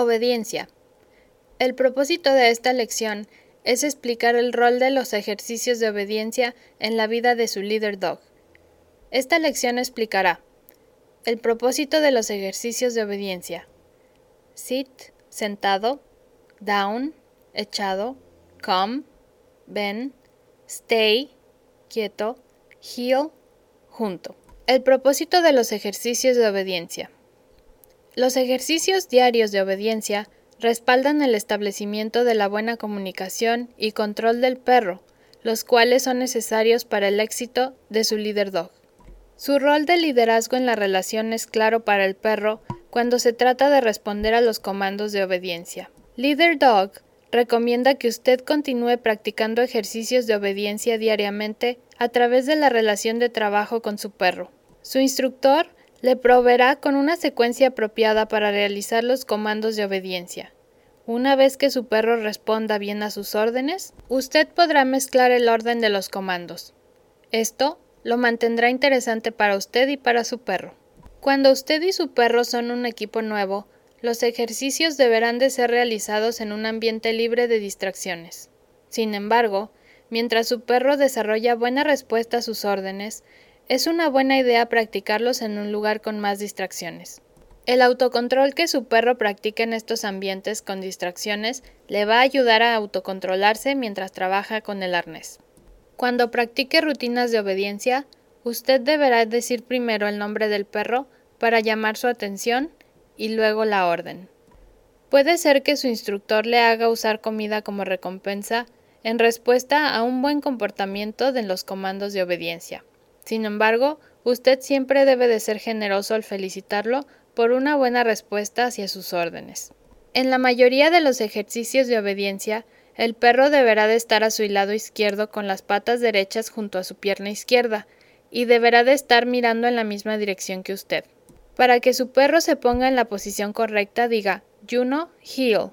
Obediencia. El propósito de esta lección es explicar el rol de los ejercicios de obediencia en la vida de su líder dog. Esta lección explicará el propósito de los ejercicios de obediencia. Sit, sentado, down, echado, come, ven, stay, quieto, heel, junto. El propósito de los ejercicios de obediencia. Los ejercicios diarios de obediencia respaldan el establecimiento de la buena comunicación y control del perro, los cuales son necesarios para el éxito de su líder dog. Su rol de liderazgo en la relación es claro para el perro cuando se trata de responder a los comandos de obediencia. Leader Dog recomienda que usted continúe practicando ejercicios de obediencia diariamente a través de la relación de trabajo con su perro. Su instructor le proveerá con una secuencia apropiada para realizar los comandos de obediencia. Una vez que su perro responda bien a sus órdenes, usted podrá mezclar el orden de los comandos. Esto lo mantendrá interesante para usted y para su perro. Cuando usted y su perro son un equipo nuevo, los ejercicios deberán de ser realizados en un ambiente libre de distracciones. Sin embargo, mientras su perro desarrolla buena respuesta a sus órdenes, es una buena idea practicarlos en un lugar con más distracciones. El autocontrol que su perro practique en estos ambientes con distracciones le va a ayudar a autocontrolarse mientras trabaja con el arnés. Cuando practique rutinas de obediencia, usted deberá decir primero el nombre del perro para llamar su atención y luego la orden. Puede ser que su instructor le haga usar comida como recompensa en respuesta a un buen comportamiento de los comandos de obediencia. Sin embargo, usted siempre debe de ser generoso al felicitarlo por una buena respuesta hacia sus órdenes. En la mayoría de los ejercicios de obediencia, el perro deberá de estar a su lado izquierdo con las patas derechas junto a su pierna izquierda, y deberá de estar mirando en la misma dirección que usted. Para que su perro se ponga en la posición correcta, diga Juno heel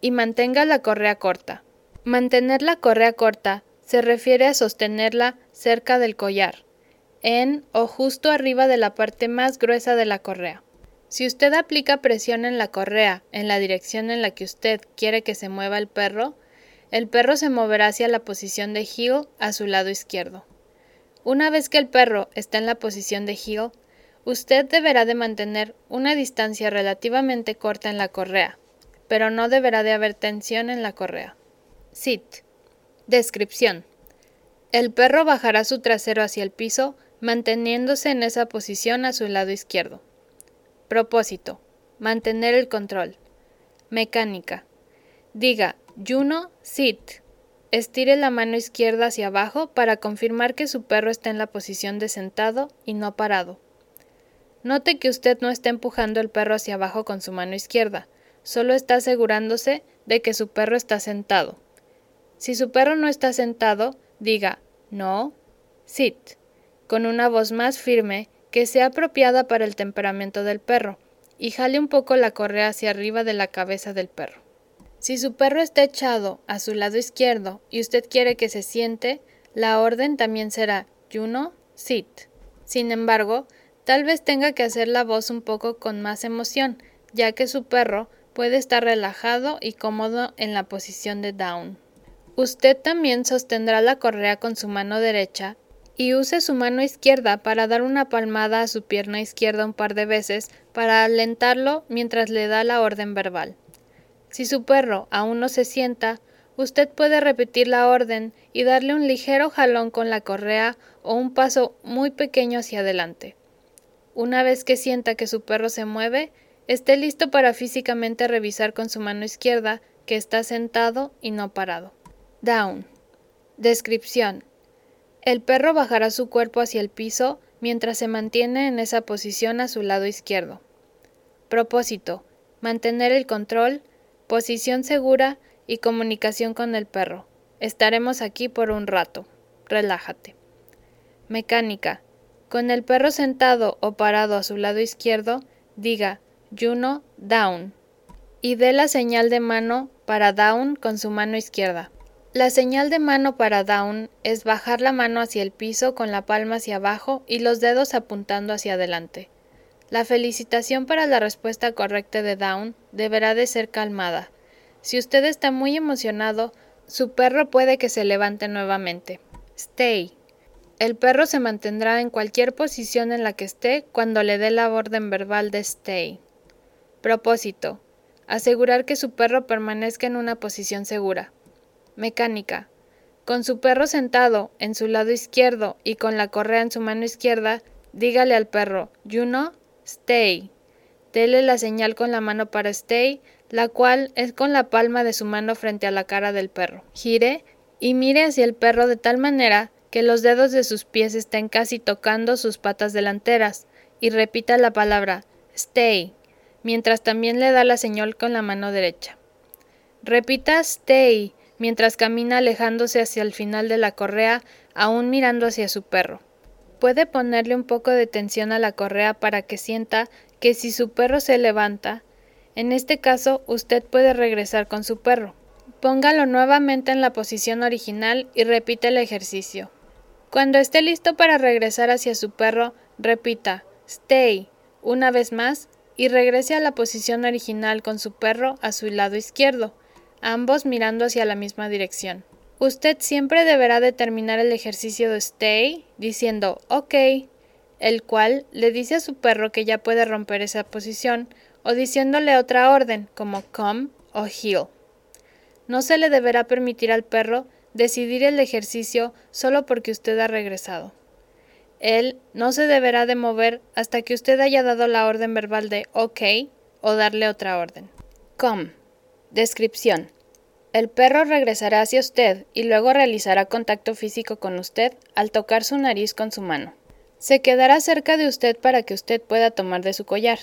y mantenga la correa corta. Mantener la correa corta se refiere a sostenerla cerca del collar, en o justo arriba de la parte más gruesa de la correa. Si usted aplica presión en la correa en la dirección en la que usted quiere que se mueva el perro, el perro se moverá hacia la posición de heel a su lado izquierdo. Una vez que el perro está en la posición de heel, usted deberá de mantener una distancia relativamente corta en la correa, pero no deberá de haber tensión en la correa. Sit. Descripción. El perro bajará su trasero hacia el piso manteniéndose en esa posición a su lado izquierdo. Propósito. Mantener el control. Mecánica. Diga, Juno, sit. Estire la mano izquierda hacia abajo para confirmar que su perro está en la posición de sentado y no parado. Note que usted no está empujando el perro hacia abajo con su mano izquierda, solo está asegurándose de que su perro está sentado. Si su perro no está sentado, diga no, sit con una voz más firme que sea apropiada para el temperamento del perro, y jale un poco la correa hacia arriba de la cabeza del perro. Si su perro está echado a su lado izquierdo y usted quiere que se siente, la orden también será Juno, sit. Sin embargo, tal vez tenga que hacer la voz un poco con más emoción, ya que su perro puede estar relajado y cómodo en la posición de down. Usted también sostendrá la correa con su mano derecha y use su mano izquierda para dar una palmada a su pierna izquierda un par de veces para alentarlo mientras le da la orden verbal. Si su perro aún no se sienta, usted puede repetir la orden y darle un ligero jalón con la correa o un paso muy pequeño hacia adelante. Una vez que sienta que su perro se mueve, esté listo para físicamente revisar con su mano izquierda que está sentado y no parado. Down. Descripción. El perro bajará su cuerpo hacia el piso mientras se mantiene en esa posición a su lado izquierdo. Propósito. Mantener el control, posición segura y comunicación con el perro. Estaremos aquí por un rato. Relájate. Mecánica. Con el perro sentado o parado a su lado izquierdo, diga Juno down y dé la señal de mano para down con su mano izquierda. La señal de mano para down es bajar la mano hacia el piso con la palma hacia abajo y los dedos apuntando hacia adelante. La felicitación para la respuesta correcta de Down deberá de ser calmada. Si usted está muy emocionado, su perro puede que se levante nuevamente. Stay. El perro se mantendrá en cualquier posición en la que esté cuando le dé la orden verbal de stay. Propósito. Asegurar que su perro permanezca en una posición segura. Mecánica. Con su perro sentado en su lado izquierdo y con la correa en su mano izquierda, dígale al perro, you know, stay. Dele la señal con la mano para stay, la cual es con la palma de su mano frente a la cara del perro. Gire y mire hacia el perro de tal manera que los dedos de sus pies estén casi tocando sus patas delanteras, y repita la palabra stay, mientras también le da la señal con la mano derecha. Repita stay mientras camina alejándose hacia el final de la correa, aún mirando hacia su perro. Puede ponerle un poco de tensión a la correa para que sienta que si su perro se levanta, en este caso usted puede regresar con su perro. Póngalo nuevamente en la posición original y repite el ejercicio. Cuando esté listo para regresar hacia su perro, repita Stay una vez más y regrese a la posición original con su perro a su lado izquierdo ambos mirando hacia la misma dirección. Usted siempre deberá determinar el ejercicio de stay diciendo OK, el cual le dice a su perro que ya puede romper esa posición, o diciéndole otra orden como come o heel. No se le deberá permitir al perro decidir el ejercicio solo porque usted ha regresado. Él no se deberá de mover hasta que usted haya dado la orden verbal de OK o darle otra orden. Come. Descripción. El perro regresará hacia usted y luego realizará contacto físico con usted al tocar su nariz con su mano. Se quedará cerca de usted para que usted pueda tomar de su collar.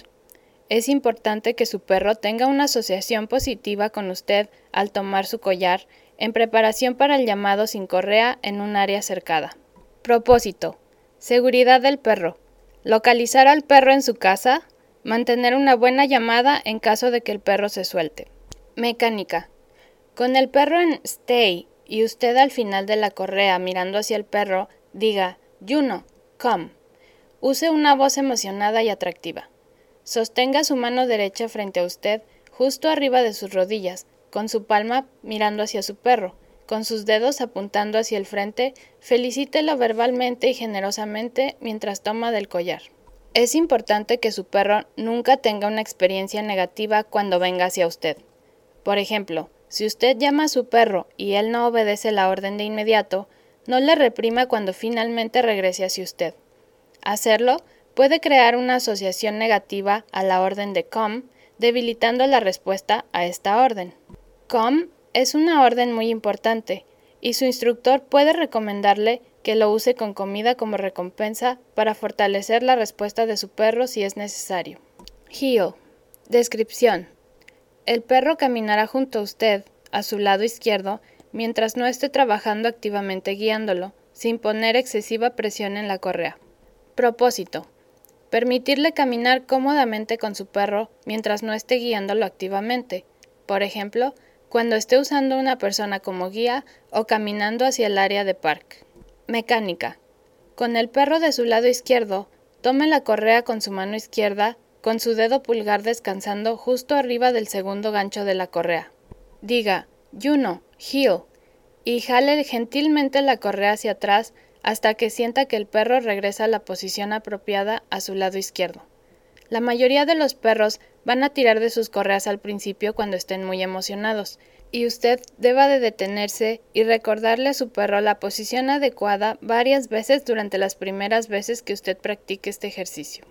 Es importante que su perro tenga una asociación positiva con usted al tomar su collar en preparación para el llamado sin correa en un área cercada. Propósito. Seguridad del perro. Localizar al perro en su casa. Mantener una buena llamada en caso de que el perro se suelte. Mecánica. Con el perro en stay y usted al final de la correa mirando hacia el perro, diga Juno, come. Use una voz emocionada y atractiva. Sostenga su mano derecha frente a usted, justo arriba de sus rodillas, con su palma mirando hacia su perro, con sus dedos apuntando hacia el frente, felicítelo verbalmente y generosamente mientras toma del collar. Es importante que su perro nunca tenga una experiencia negativa cuando venga hacia usted. Por ejemplo, si usted llama a su perro y él no obedece la orden de inmediato, no le reprima cuando finalmente regrese hacia usted. Hacerlo puede crear una asociación negativa a la orden de come, debilitando la respuesta a esta orden. Com es una orden muy importante, y su instructor puede recomendarle que lo use con comida como recompensa para fortalecer la respuesta de su perro si es necesario. Heel. Descripción. El perro caminará junto a usted, a su lado izquierdo, mientras no esté trabajando activamente guiándolo, sin poner excesiva presión en la correa. Propósito. Permitirle caminar cómodamente con su perro mientras no esté guiándolo activamente. Por ejemplo, cuando esté usando una persona como guía o caminando hacia el área de parque. Mecánica. Con el perro de su lado izquierdo, tome la correa con su mano izquierda con su dedo pulgar descansando justo arriba del segundo gancho de la correa. Diga, Juno, heel, y jale gentilmente la correa hacia atrás hasta que sienta que el perro regresa a la posición apropiada a su lado izquierdo. La mayoría de los perros van a tirar de sus correas al principio cuando estén muy emocionados, y usted deba de detenerse y recordarle a su perro la posición adecuada varias veces durante las primeras veces que usted practique este ejercicio.